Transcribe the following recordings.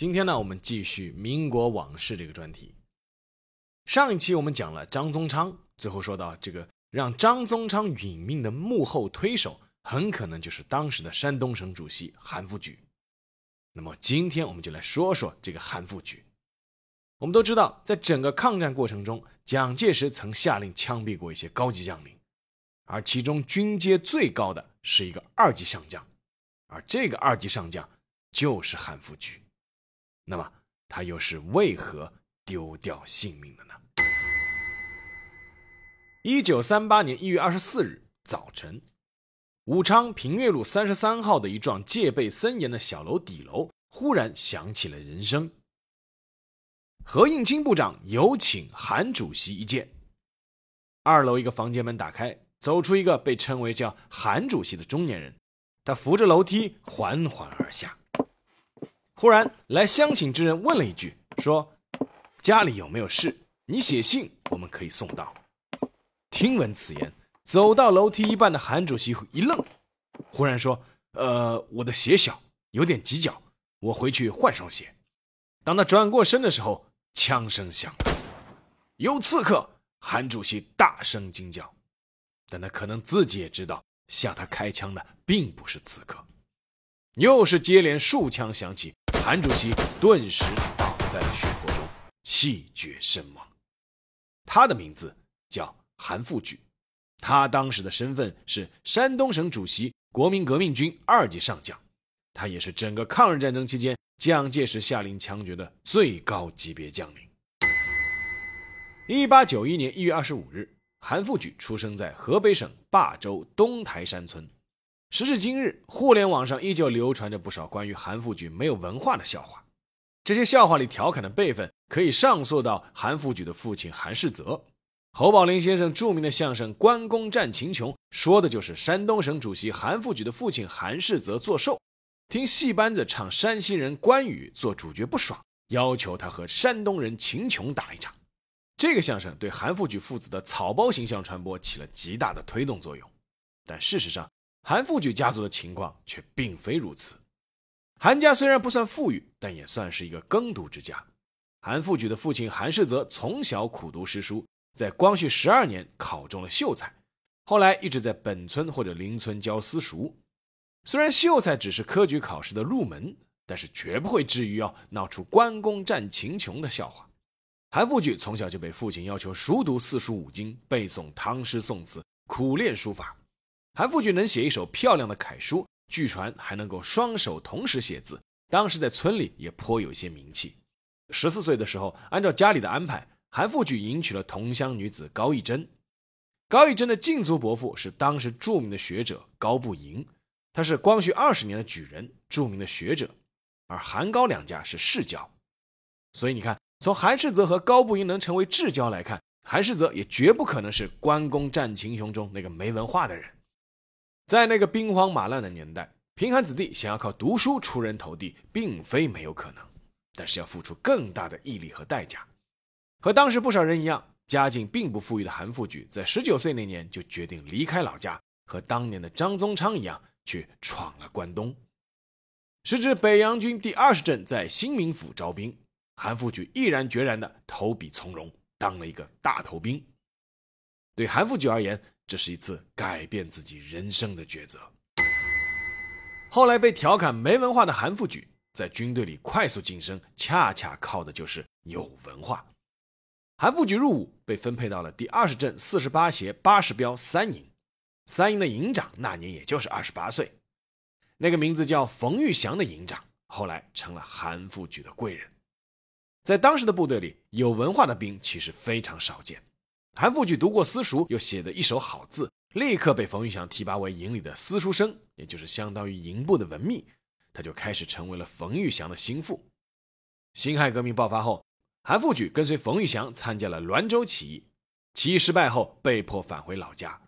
今天呢，我们继续民国往事这个专题。上一期我们讲了张宗昌，最后说到这个让张宗昌殒命的幕后推手，很可能就是当时的山东省主席韩复榘。那么今天我们就来说说这个韩复榘。我们都知道，在整个抗战过程中，蒋介石曾下令枪毙过一些高级将领，而其中军阶最高的是一个二级上将，而这个二级上将就是韩复榘。那么他又是为何丢掉性命的呢？一九三八年一月二十四日早晨，武昌平岳路三十三号的一幢戒备森严的小楼底楼忽然响起了人声。何应钦部长有请韩主席一见。二楼一个房间门打开，走出一个被称为叫韩主席的中年人，他扶着楼梯缓缓而下。忽然来相请之人问了一句：“说家里有没有事？你写信，我们可以送到。”听闻此言，走到楼梯一半的韩主席一愣，忽然说：“呃，我的鞋小，有点挤脚，我回去换双鞋。”当他转过身的时候，枪声响了，有刺客！韩主席大声惊叫，但他可能自己也知道，向他开枪的并不是刺客。又是接连数枪响起。韩主席顿时倒在了血泊中，气绝身亡。他的名字叫韩复榘，他当时的身份是山东省主席、国民革命军二级上将，他也是整个抗日战争期间蒋介石下令枪决的最高级别将领。一八九一年一月二十五日，韩复榘出生在河北省霸州东台山村。时至今日，互联网上依旧流传着不少关于韩复榘没有文化的笑话。这些笑话里调侃的辈分可以上溯到韩复榘的父亲韩世泽。侯宝林先生著名的相声《关公战秦琼》说的就是山东省主席韩复榘的父亲韩世泽作寿，听戏班子唱山西人关羽做主角不爽，要求他和山东人秦琼打一场。这个相声对韩复榘父子的草包形象传播起了极大的推动作用。但事实上，韩复举家族的情况却并非如此。韩家虽然不算富裕，但也算是一个耕读之家。韩复榘的父亲韩世泽从小苦读诗书，在光绪十二年考中了秀才，后来一直在本村或者邻村教私塾。虽然秀才只是科举考试的入门，但是绝不会至于要闹出关公战秦琼的笑话。韩复榘从小就被父亲要求熟读四书五经，背诵唐诗宋词，苦练书法。韩复榘能写一手漂亮的楷书，据传还能够双手同时写字，当时在村里也颇有些名气。十四岁的时候，按照家里的安排，韩复榘迎娶了同乡女子高义珍。高义珍的近族伯父是当时著名的学者高步营，他是光绪二十年的举人，著名的学者。而韩高两家是世交，所以你看，从韩世泽和高步营能成为至交来看，韩世泽也绝不可能是关公战秦琼中那个没文化的人。在那个兵荒马乱的年代，贫寒子弟想要靠读书出人头地，并非没有可能，但是要付出更大的毅力和代价。和当时不少人一样，家境并不富裕的韩复榘，在十九岁那年就决定离开老家，和当年的张宗昌一样，去闯了关东。时值北洋军第二十镇在新民府招兵，韩复榘毅然决然地投笔从戎，当了一个大头兵。对韩复榘而言，这是一次改变自己人生的抉择。后来被调侃没文化的韩复榘，在军队里快速晋升，恰恰靠的就是有文化。韩复榘入伍，被分配到了第二十镇四十八协八十标三营，三营的营长那年也就是二十八岁，那个名字叫冯玉祥的营长，后来成了韩复榘的贵人。在当时的部队里，有文化的兵其实非常少见。韩复榘读过私塾，又写得一手好字，立刻被冯玉祥提拔为营里的私书生，也就是相当于营部的文秘，他就开始成为了冯玉祥的心腹。辛亥革命爆发后，韩复榘跟随冯玉祥参加了滦州起义，起义失败后被迫返回老家。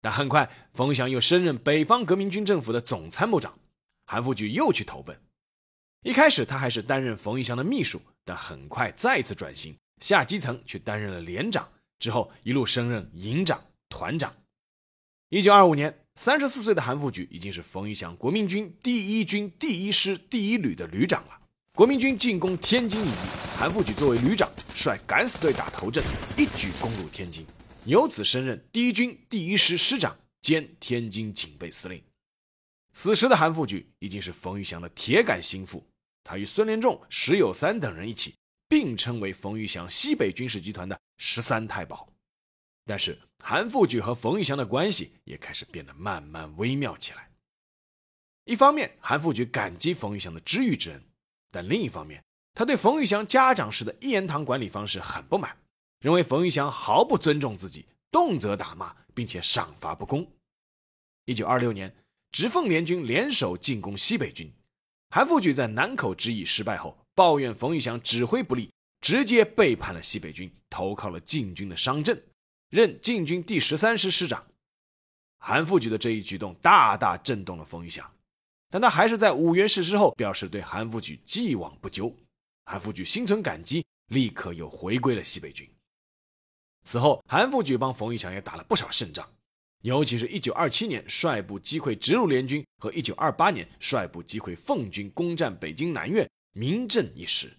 但很快，冯玉祥又升任北方革命军政府的总参谋长，韩复榘又去投奔。一开始他还是担任冯玉祥的秘书，但很快再次转型，下基层去担任了连长，之后一路升任营长、团长。一九二五年，三十四岁的韩复榘已经是冯玉祥国民军第一军第一师第一旅的旅长了。国民军进攻天津一役，韩复榘作为旅长，率敢死队打头阵，一举攻入天津。由此升任第一军第一师师长兼天津警备司令。此时的韩复榘已经是冯玉祥的铁杆心腹，他与孙连仲、石友三等人一起并称为冯玉祥西北军事集团的十三太保。但是韩复榘和冯玉祥的关系也开始变得慢慢微妙起来。一方面，韩复榘感激冯玉祥的知遇之恩，但另一方面，他对冯玉祥家长式的一言堂管理方式很不满。认为冯玉祥毫不尊重自己，动辄打骂，并且赏罚不公。一九二六年，直奉联军联手进攻西北军，韩复榘在南口之役失败后，抱怨冯玉祥指挥不力，直接背叛了西北军，投靠了晋军的商镇，任晋军第十三师师长。韩复榘的这一举动大大震动了冯玉祥，但他还是在五原逝世后表示对韩复榘既往不咎。韩复榘心存感激，立刻又回归了西北军。此后，韩复榘帮冯玉祥也打了不少胜仗，尤其是一九二七年率部击溃直鲁联军和一九二八年率部击溃奉军攻占北京南苑，名震一时。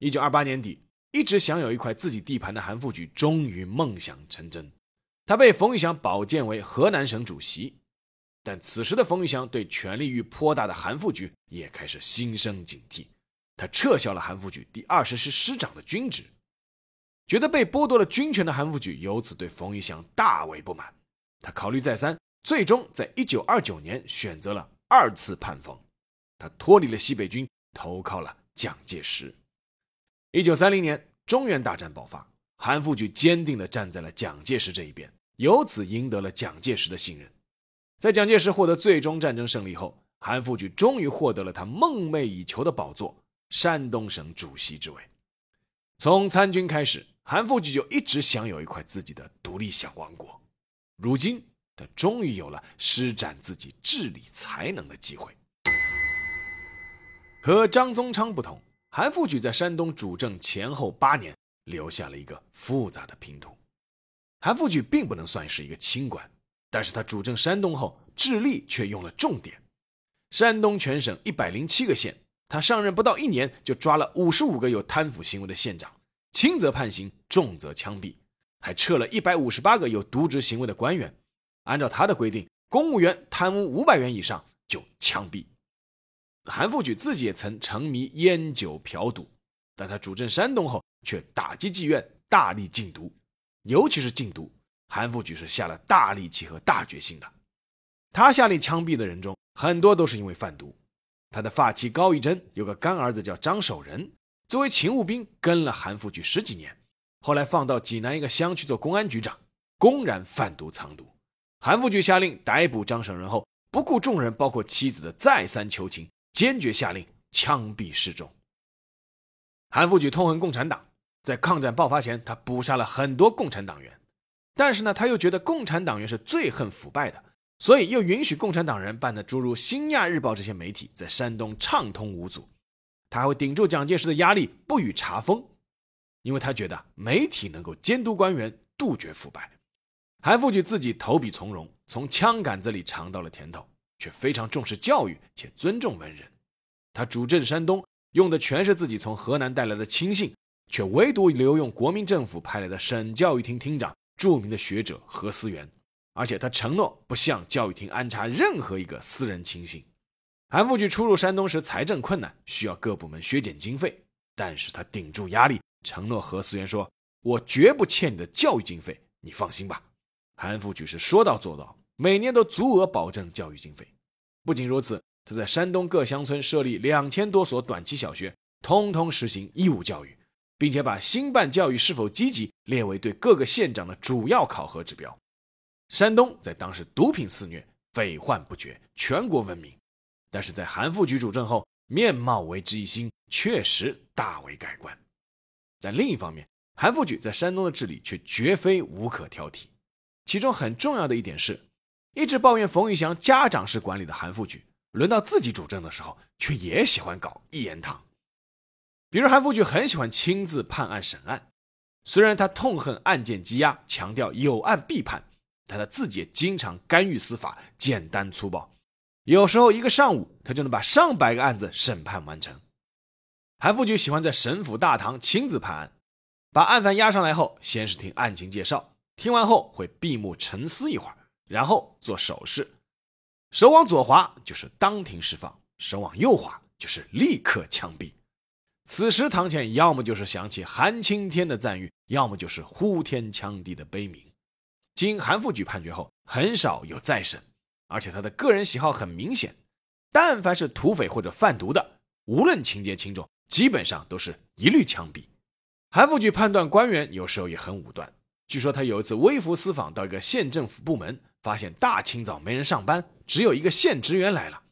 一九二八年底，一直享有一块自己地盘的韩复榘终于梦想成真，他被冯玉祥保荐为河南省主席。但此时的冯玉祥对权力欲颇大的韩复榘也开始心生警惕，他撤销了韩复榘第二十师师长的军职。觉得被剥夺了军权的韩复榘由此对冯玉祥大为不满，他考虑再三，最终在一九二九年选择了二次叛冯，他脱离了西北军，投靠了蒋介石。一九三零年，中原大战爆发，韩复榘坚定地站在了蒋介石这一边，由此赢得了蒋介石的信任。在蒋介石获得最终战争胜利后，韩复榘终于获得了他梦寐以求的宝座——山东省主席之位。从参军开始。韩复榘就一直享有一块自己的独立小王国，如今他终于有了施展自己治理才能的机会。和张宗昌不同，韩复榘在山东主政前后八年，留下了一个复杂的拼图。韩复榘并不能算是一个清官，但是他主政山东后，治吏却用了重点。山东全省一百零七个县，他上任不到一年，就抓了五十五个有贪腐行为的县长。轻则判刑，重则枪毙，还撤了一百五十八个有渎职行为的官员。按照他的规定，公务员贪污五百元以上就枪毙。韩复榘自己也曾沉迷烟酒嫖赌，但他主政山东后，却打击妓院，大力禁毒，尤其是禁毒，韩复榘是下了大力气和大决心的。他下令枪毙的人中，很多都是因为贩毒。他的发妻高义贞有个干儿子叫张守仁。作为勤务兵，跟了韩复榘十几年，后来放到济南一个乡去做公安局长，公然贩毒藏毒。韩复榘下令逮捕张守仁后，不顾众人，包括妻子的再三求情，坚决下令枪毙示众。韩复榘痛恨共产党，在抗战爆发前，他捕杀了很多共产党员，但是呢，他又觉得共产党员是最恨腐败的，所以又允许共产党人办的诸如《新亚日报》这些媒体在山东畅通无阻。他还会顶住蒋介石的压力，不予查封，因为他觉得媒体能够监督官员，杜绝腐败。韩复榘自己投笔从戎，从枪杆子里尝到了甜头，却非常重视教育且尊重文人。他主政山东，用的全是自己从河南带来的亲信，却唯独留用国民政府派来的省教育厅厅长、著名的学者何思源，而且他承诺不向教育厅安插任何一个私人亲信。韩复榘初入山东时，财政困难，需要各部门削减经费，但是他顶住压力，承诺何思源说：“我绝不欠你的教育经费，你放心吧。”韩复榘是说到做到，每年都足额保证教育经费。不仅如此，他在山东各乡村设立两千多所短期小学，通通实行义务教育，并且把兴办教育是否积极列为对各个县长的主要考核指标。山东在当时毒品肆虐，匪患不绝，全国闻名。但是在韩复榘主政后，面貌为之一新，确实大为改观。在另一方面，韩复榘在山东的治理却绝非无可挑剔。其中很重要的一点是，一直抱怨冯玉祥家长式管理的韩复榘，轮到自己主政的时候，却也喜欢搞一言堂。比如韩复榘很喜欢亲自判案审案，虽然他痛恨案件积压，强调有案必判，但他自己也经常干预司法，简单粗暴。有时候一个上午，他就能把上百个案子审判完成。韩复榘喜欢在省府大堂亲自判案，把案犯押上来后，先是听案情介绍，听完后会闭目沉思一会儿，然后做手势，手往左滑就是当庭释放，手往右滑就是立刻枪毙。此时，堂前要么就是想起韩青天的赞誉，要么就是呼天抢地的悲鸣。经韩复榘判决后，很少有再审，而且他的个人喜好很明显，但凡是土匪或者贩毒的，无论情节轻重，基本上都是一律枪毙。韩复榘判断官员有时候也很武断，据说他有一次微服私访到一个县政府部门，发现大清早没人上班，只有一个县职员来了，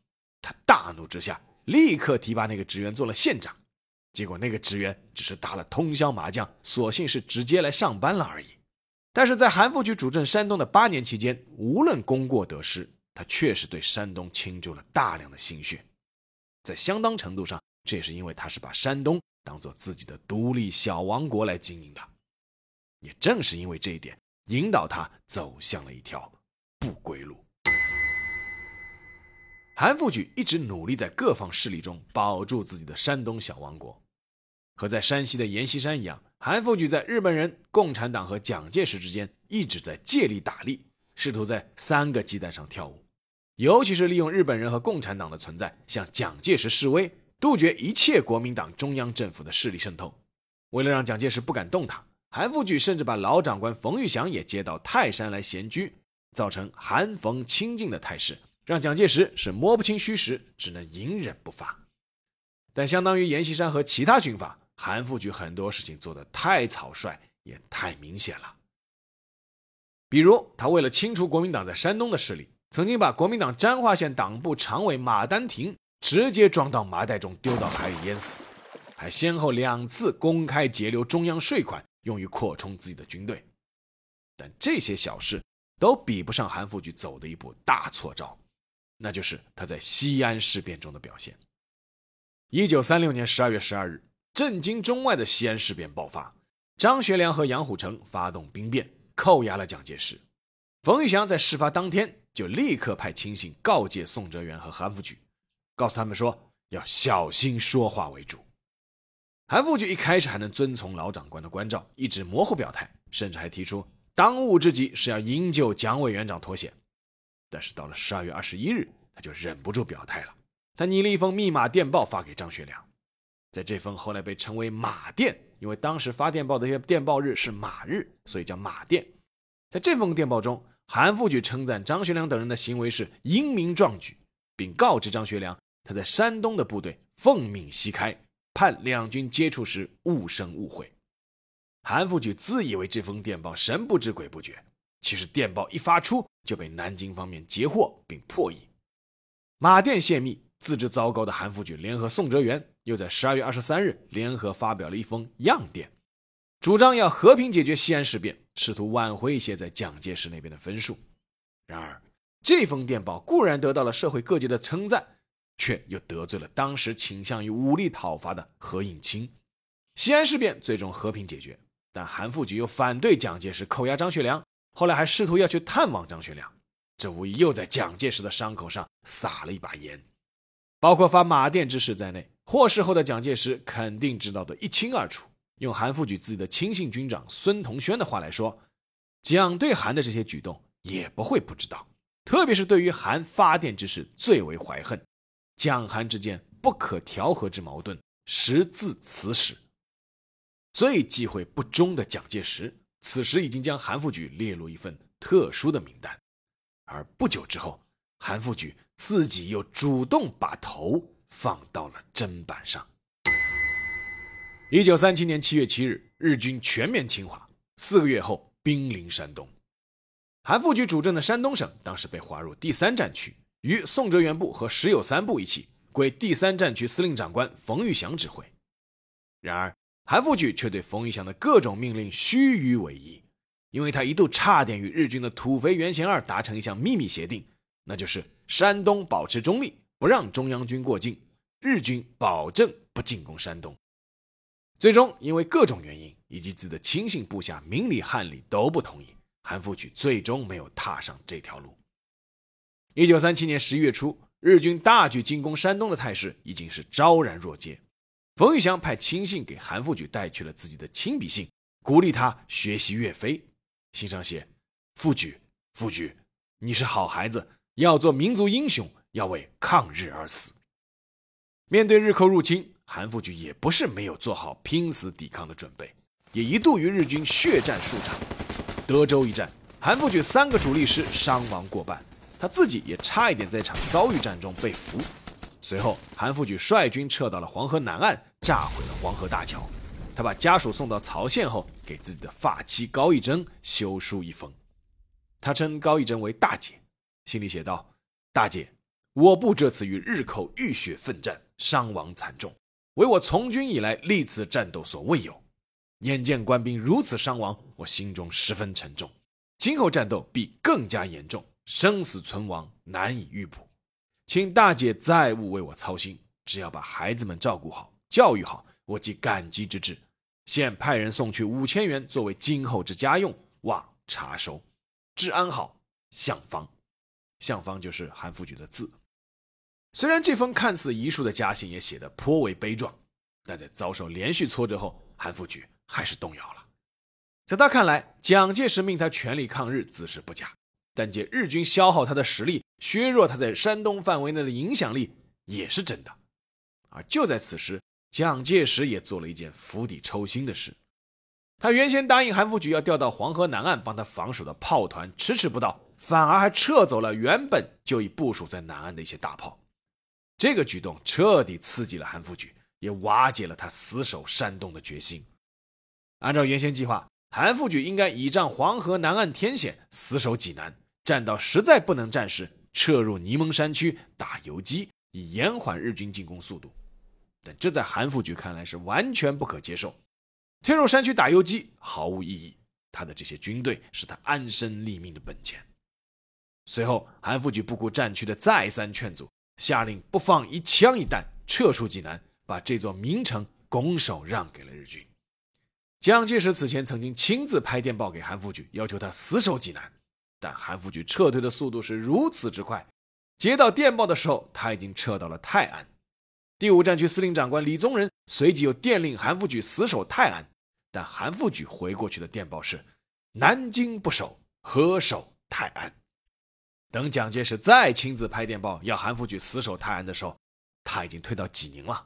他大怒之下，立刻提拔那个职员做了县长。结果那个职员只是打了通宵麻将，索性是直接来上班了而已。但是在韩复榘主政山东的八年期间，无论功过得失，他确实对山东倾注了大量的心血。在相当程度上，这也是因为他是把山东当做自己的独立小王国来经营的。也正是因为这一点，引导他走向了一条不归路。韩复榘一直努力在各方势力中保住自己的山东小王国。和在山西的阎锡山一样，韩复榘在日本人、共产党和蒋介石之间一直在借力打力，试图在三个鸡蛋上跳舞。尤其是利用日本人和共产党的存在，向蒋介石示威，杜绝一切国民党中央政府的势力渗透。为了让蒋介石不敢动他，韩复榘甚至把老长官冯玉祥也接到泰山来闲居，造成韩冯亲近的态势，让蒋介石是摸不清虚实，只能隐忍不发。但相当于阎锡山和其他军阀。韩复榘很多事情做得太草率，也太明显了。比如，他为了清除国民党在山东的势力，曾经把国民党沾化县党部常委马丹亭直接装到麻袋中丢到海里淹死，还先后两次公开截留中央税款用于扩充自己的军队。但这些小事都比不上韩复榘走的一步大错招，那就是他在西安事变中的表现。一九三六年十二月十二日。震惊中外的西安事变爆发，张学良和杨虎城发动兵变，扣押了蒋介石。冯玉祥在事发当天就立刻派亲信告诫宋哲元和韩复榘，告诉他们说要小心说话为主。韩复榘一开始还能遵从老长官的关照，一直模糊表态，甚至还提出当务之急是要营救蒋委员长脱险。但是到了十二月二十一日，他就忍不住表态了，他拟了一封密码电报发给张学良。在这封后来被称为“马电”，因为当时发电报的一些电报日是马日，所以叫马电。在这封电报中，韩复榘称赞张学良等人的行为是英明壮举，并告知张学良他在山东的部队奉命西开，盼两军接触时勿生误会。韩复榘自以为这封电报神不知鬼不觉，其实电报一发出就被南京方面截获并破译。马电泄密，自知糟糕的韩复榘联合宋哲元。又在十二月二十三日联合发表了一封样电，主张要和平解决西安事变，试图挽回一些在蒋介石那边的分数。然而，这封电报固然得到了社会各界的称赞，却又得罪了当时倾向于武力讨伐的何应钦。西安事变最终和平解决，但韩复榘又反对蒋介石扣押张学良，后来还试图要去探望张学良，这无疑又在蒋介石的伤口上撒了一把盐。包括发马电之事在内。获释后的蒋介石肯定知道的一清二楚。用韩复榘自己的亲信军长孙同轩的话来说，蒋对韩的这些举动也不会不知道。特别是对于韩发电之事最为怀恨，蒋韩之间不可调和之矛盾实自此始。最忌讳不忠的蒋介石，此时已经将韩复榘列入一份特殊的名单。而不久之后，韩复榘自己又主动把头。放到了砧板上。一九三七年七月七日，日军全面侵华，四个月后兵临山东。韩复榘主政的山东省当时被划入第三战区，与宋哲元部和石友三部一起归第三战区司令长官冯玉祥指挥。然而，韩复榘却对冯玉祥的各种命令虚与委蛇，因为他一度差点与日军的土肥原贤二达成一项秘密协定，那就是山东保持中立，不让中央军过境，日军保证不进攻山东。最终，因为各种原因以及自己的亲信部下明里汉里都不同意，韩复榘最终没有踏上这条路。一九三七年十一月初，日军大举进攻山东的态势已经是昭然若揭。冯玉祥派亲信给韩复榘带去了自己的亲笔信，鼓励他学习岳飞。信上写：“复榘，复榘，你是好孩子，要做民族英雄，要为抗日而死。”面对日寇入侵，韩复榘也不是没有做好拼死抵抗的准备，也一度与日军血战数场。德州一战，韩复榘三个主力师伤亡过半，他自己也差一点在场遭遇战中被俘。随后，韩复榘率军撤到了黄河南岸，炸毁了黄河大桥。他把家属送到曹县后，给自己的发妻高义珍修书一封。他称高义珍为大姐，信里写道：“大姐，我部这次与日寇浴血奋战，伤亡惨重，为我从军以来历次战斗所未有。眼见官兵如此伤亡，我心中十分沉重。今后战斗必更加严重，生死存亡难以预卜。”请大姐再勿为我操心，只要把孩子们照顾好、教育好，我即感激之至。现派人送去五千元作为今后之家用，望查收。治安好，向方。向方就是韩复榘的字。虽然这封看似遗书的家信也写得颇为悲壮，但在遭受连续挫折后，韩复榘还是动摇了。在他看来，蒋介石命他全力抗日，自是不假。但借日军消耗他的实力，削弱他在山东范围内的影响力，也是真的。而就在此时，蒋介石也做了一件釜底抽薪的事。他原先答应韩复榘要调到黄河南岸帮他防守的炮团，迟迟不到，反而还撤走了原本就已部署在南岸的一些大炮。这个举动彻底刺激了韩复榘，也瓦解了他死守山东的决心。按照原先计划，韩复榘应该倚仗黄河南岸天险，死守济南。战到实在不能战时，撤入沂蒙山区打游击，以延缓日军进攻速度。但这在韩复榘看来是完全不可接受。退入山区打游击毫无意义，他的这些军队是他安身立命的本钱。随后，韩复榘不顾战区的再三劝阻，下令不放一枪一弹，撤出济南，把这座名城拱手让给了日军。蒋介石此前曾经亲自拍电报给韩复榘，要求他死守济南。但韩复榘撤退的速度是如此之快，接到电报的时候，他已经撤到了泰安。第五战区司令长官李宗仁随即又电令韩复榘死守泰安，但韩复榘回过去的电报是：“南京不守，何守泰安？”等蒋介石再亲自拍电报要韩复榘死守泰安的时候，他已经退到济宁了。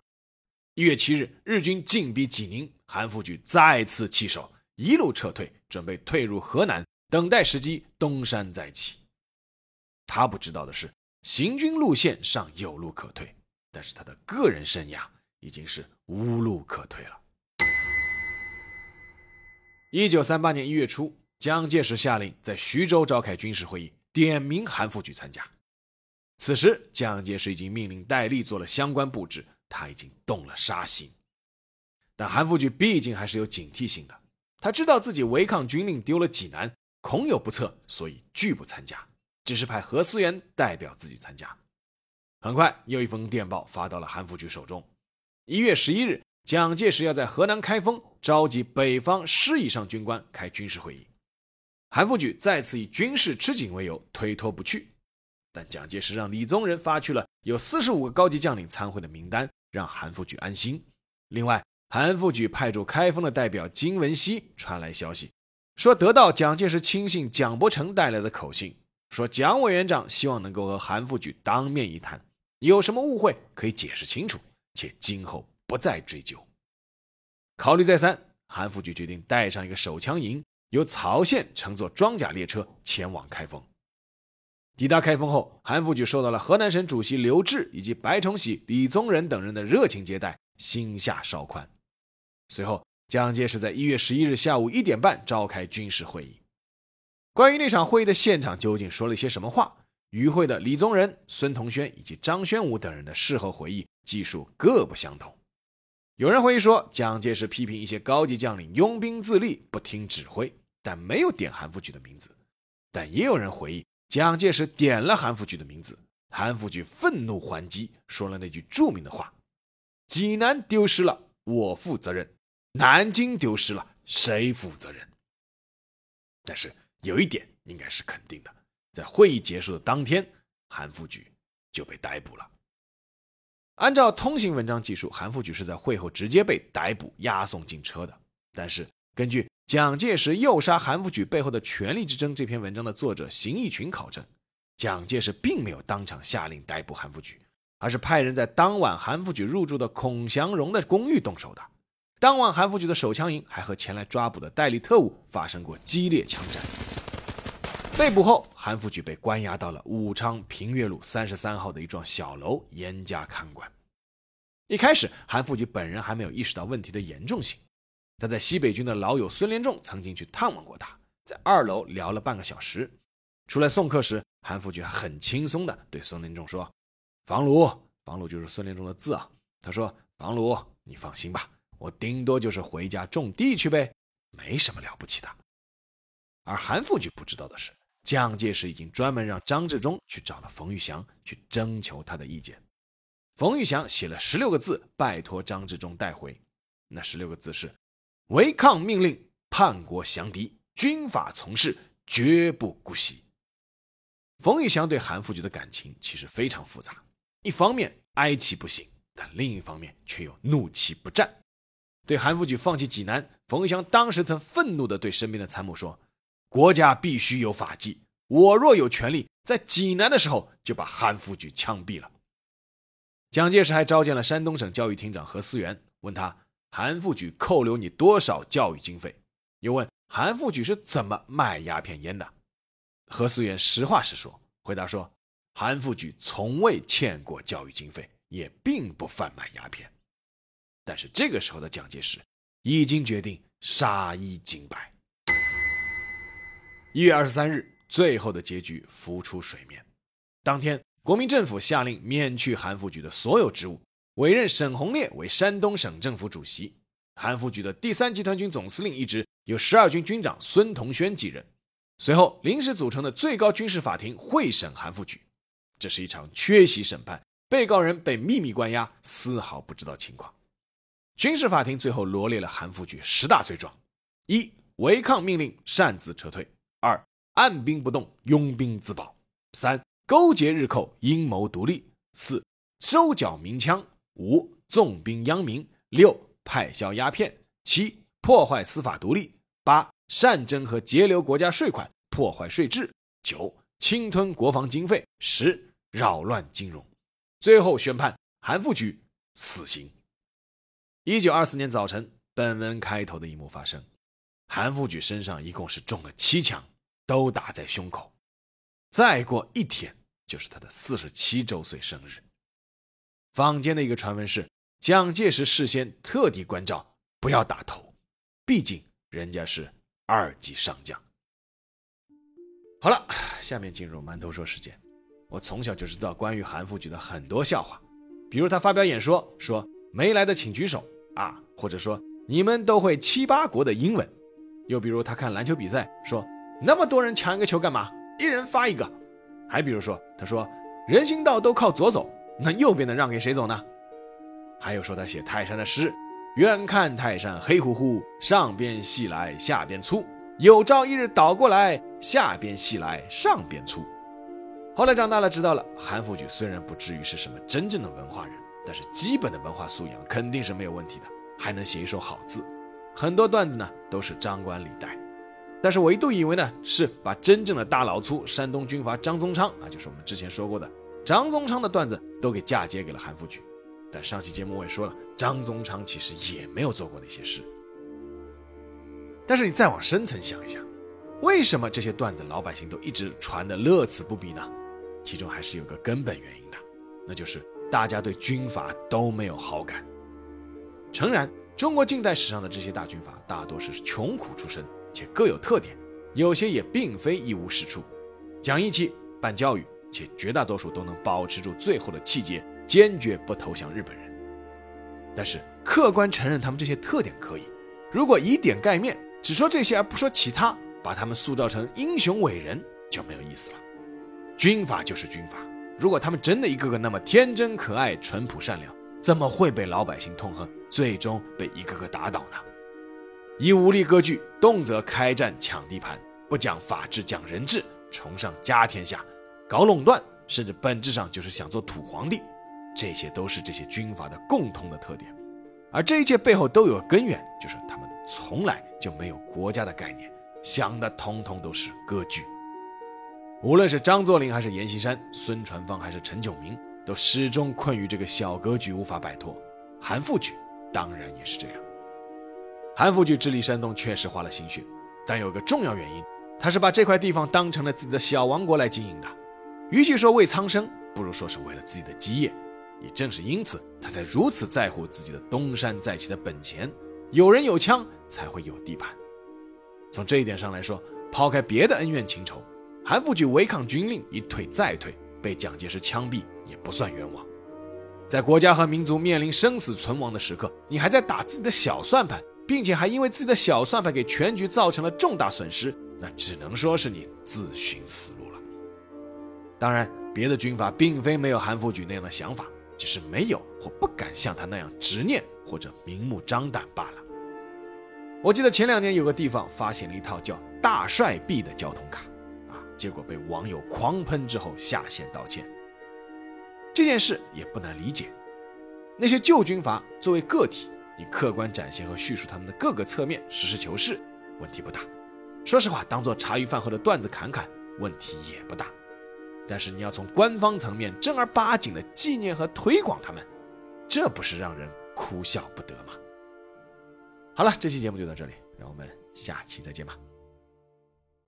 一月七日，日军进逼济宁，韩复榘再次弃守，一路撤退，准备退入河南。等待时机东山再起。他不知道的是，行军路线尚有路可退，但是他的个人生涯已经是无路可退了。一九三八年一月初，蒋介石下令在徐州召开军事会议，点名韩复榘参加。此时，蒋介石已经命令戴笠做了相关布置，他已经动了杀心。但韩复榘毕竟还是有警惕性的，他知道自己违抗军令，丢了济南。恐有不测，所以拒不参加，只是派何思源代表自己参加。很快，又一封电报发到了韩复榘手中。一月十一日，蒋介石要在河南开封召集北方师以上军官开军事会议，韩复榘再次以军事吃紧为由推脱不去。但蒋介石让李宗仁发去了有四十五个高级将领参会的名单，让韩复榘安心。另外，韩复榘派驻开封的代表金文熙传来消息。说得到蒋介石亲信蒋伯成带来的口信，说蒋委员长希望能够和韩复榘当面一谈，有什么误会可以解释清楚，且今后不再追究。考虑再三，韩复榘决定带上一个手枪营，由曹县乘坐装甲列车前往开封。抵达开封后，韩复榘受到了河南省主席刘峙以及白崇禧、李宗仁等人的热情接待，心下稍宽。随后。蒋介石在一月十一日下午一点半召开军事会议。关于那场会议的现场究竟说了些什么话，与会的李宗仁、孙同轩以及张宣武等人的事后回忆记述各不相同。有人回忆说，蒋介石批评一些高级将领拥兵自立、不听指挥，但没有点韩复榘的名字。但也有人回忆，蒋介石点了韩复榘的名字，韩复榘愤怒还击，说了那句著名的话：“济南丢失了，我负责任；南京丢失了，谁负责任？”但是有一点应该是肯定的，在会议结束的当天，韩复榘就被逮捕了。按照通行文章记述，韩复榘是在会后直接被逮捕、押送进车的。但是，根据蒋介石诱杀韩复榘背后的权力之争这篇文章的作者邢义群考证，蒋介石并没有当场下令逮捕韩复榘，而是派人在当晚韩复榘入住的孔祥荣的公寓动手的。当晚，韩复榘的手枪营还和前来抓捕的代理特务发生过激烈枪战。被捕后，韩复榘被关押到了武昌平岳路三十三号的一幢小楼，严加看管。一开始，韩复榘本人还没有意识到问题的严重性。他在西北军的老友孙连仲曾经去探望过他，在二楼聊了半个小时。出来送客时，韩复榘很轻松地对孙连仲说：“房鲁，房鲁就是孙连仲的字啊。”他说：“房鲁，你放心吧，我顶多就是回家种地去呗，没什么了不起的。”而韩复榘不知道的是，蒋介石已经专门让张治中去找了冯玉祥，去征求他的意见。冯玉祥写了十六个字，拜托张治中带回。那十六个字是。违抗命令，叛国降敌，军法从事，绝不姑息。冯玉祥对韩复榘的感情其实非常复杂，一方面哀其不幸，但另一方面却又怒其不战。对韩复榘放弃济南，冯玉祥当时曾愤怒地对身边的参谋说：“国家必须有法纪，我若有权利，在济南的时候就把韩复榘枪毙了。”蒋介石还召见了山东省教育厅长何思源，问他。韩复榘扣留你多少教育经费？又问韩复榘是怎么卖鸦片烟的？何思源实话实说，回答说：韩复榘从未欠过教育经费，也并不贩卖鸦片。但是这个时候的蒋介石已经决定杀一儆百。一月二十三日，最后的结局浮出水面。当天，国民政府下令免去韩复榘的所有职务。委任沈鸿烈为山东省政府主席，韩复榘的第三集团军总司令一职由十二军军长孙同轩继任。随后，临时组成的最高军事法庭会审韩复榘，这是一场缺席审判，被告人被秘密关押，丝毫不知道情况。军事法庭最后罗列了韩复榘十大罪状：一、违抗命令擅自撤退；按兵不动，拥兵自保；三、勾结日寇，阴谋独立；四、收缴鸣枪。五纵兵殃民，六派销鸦片，七破坏司法独立，八擅征和截留国家税款，破坏税制，九侵吞国防经费，十扰乱金融。最后宣判韩复榘死刑。一九二四年早晨，本文开头的一幕发生：韩复榘身上一共是中了七枪，都打在胸口。再过一天就是他的四十七周岁生日。坊间的一个传闻是，蒋介石事先特地关照不要打头，毕竟人家是二级上将。好了，下面进入馒头说时间。我从小就知道关于韩复榘的很多笑话，比如他发表演说说没来的请举手啊，或者说你们都会七八国的英文，又比如他看篮球比赛说那么多人抢一个球干嘛？一人发一个。还比如说他说人行道都靠左走。那右边的让给谁走呢？还有说他写泰山的诗：“远看泰山黑乎乎，上边细来下边粗，有朝一日倒过来，下边细来上边粗。”后来长大了知道了，韩复榘虽然不至于是什么真正的文化人，但是基本的文化素养肯定是没有问题的，还能写一手好字。很多段子呢都是张冠李戴，但是我一度以为呢是把真正的大老粗山东军阀张宗昌啊，就是我们之前说过的。张宗昌的段子都给嫁接给了韩复榘，但上期节目我也说了，张宗昌其实也没有做过那些事。但是你再往深层想一想，为什么这些段子老百姓都一直传的乐此不疲呢？其中还是有个根本原因的，那就是大家对军阀都没有好感。诚然，中国近代史上的这些大军阀大多是穷苦出身，且各有特点，有些也并非一无是处，讲义气，办教育。且绝大多数都能保持住最后的气节，坚决不投降日本人。但是客观承认他们这些特点可以。如果以点盖面，只说这些而不说其他，把他们塑造成英雄伟人就没有意思了。军阀就是军阀，如果他们真的一个个那么天真可爱、淳朴善良，怎么会被老百姓痛恨，最终被一个个打倒呢？以武力割据，动辄开战抢地盘，不讲法治讲人治，崇尚家天下，搞垄断，甚至本质上就是想做土皇帝，这些都是这些军阀的共通的特点。而这一切背后都有根源，就是他们从来就没有国家的概念，想的通通都是割据。无论是张作霖还是阎锡山，孙传芳还是陈炯明，都始终困于这个小格局无法摆脱。韩复榘当然也是这样。韩复榘治理山东确实花了心血，但有个重要原因，他是把这块地方当成了自己的小王国来经营的。与其说为苍生，不如说是为了自己的基业。也正是因此，他才如此在乎自己的东山再起的本钱。有人有枪，才会有地盘。从这一点上来说，抛开别的恩怨情仇，韩复榘违抗军令，一退再退，被蒋介石枪毙，也不算冤枉。在国家和民族面临生死存亡的时刻，你还在打自己的小算盘，并且还因为自己的小算盘给全局造成了重大损失，那只能说是你自寻死路了。当然，别的军阀并非没有韩复榘那样的想法。只是没有或不敢像他那样执念或者明目张胆罢了。我记得前两年有个地方发现了一套叫“大帅币”的交通卡，啊，结果被网友狂喷之后下线道歉。这件事也不难理解，那些旧军阀作为个体，你客观展现和叙述他们的各个侧面，实事求是，问题不大。说实话，当做茶余饭后的段子侃侃，问题也不大。但是你要从官方层面正儿八经的纪念和推广他们，这不是让人哭笑不得吗？好了，这期节目就到这里，让我们下期再见吧。